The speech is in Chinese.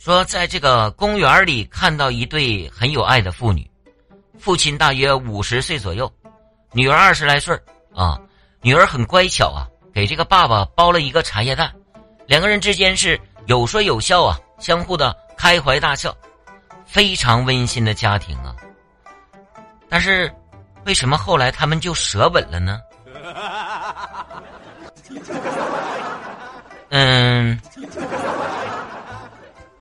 说在这个公园里看到一对很有爱的父女父亲大约五十岁左右女儿二十来岁啊女儿很乖巧啊给这个爸爸包了一个茶叶蛋两个人之间是有说有笑啊相互的开怀大笑非常温馨的家庭啊。但是为什么后来他们就舌吻了呢？嗯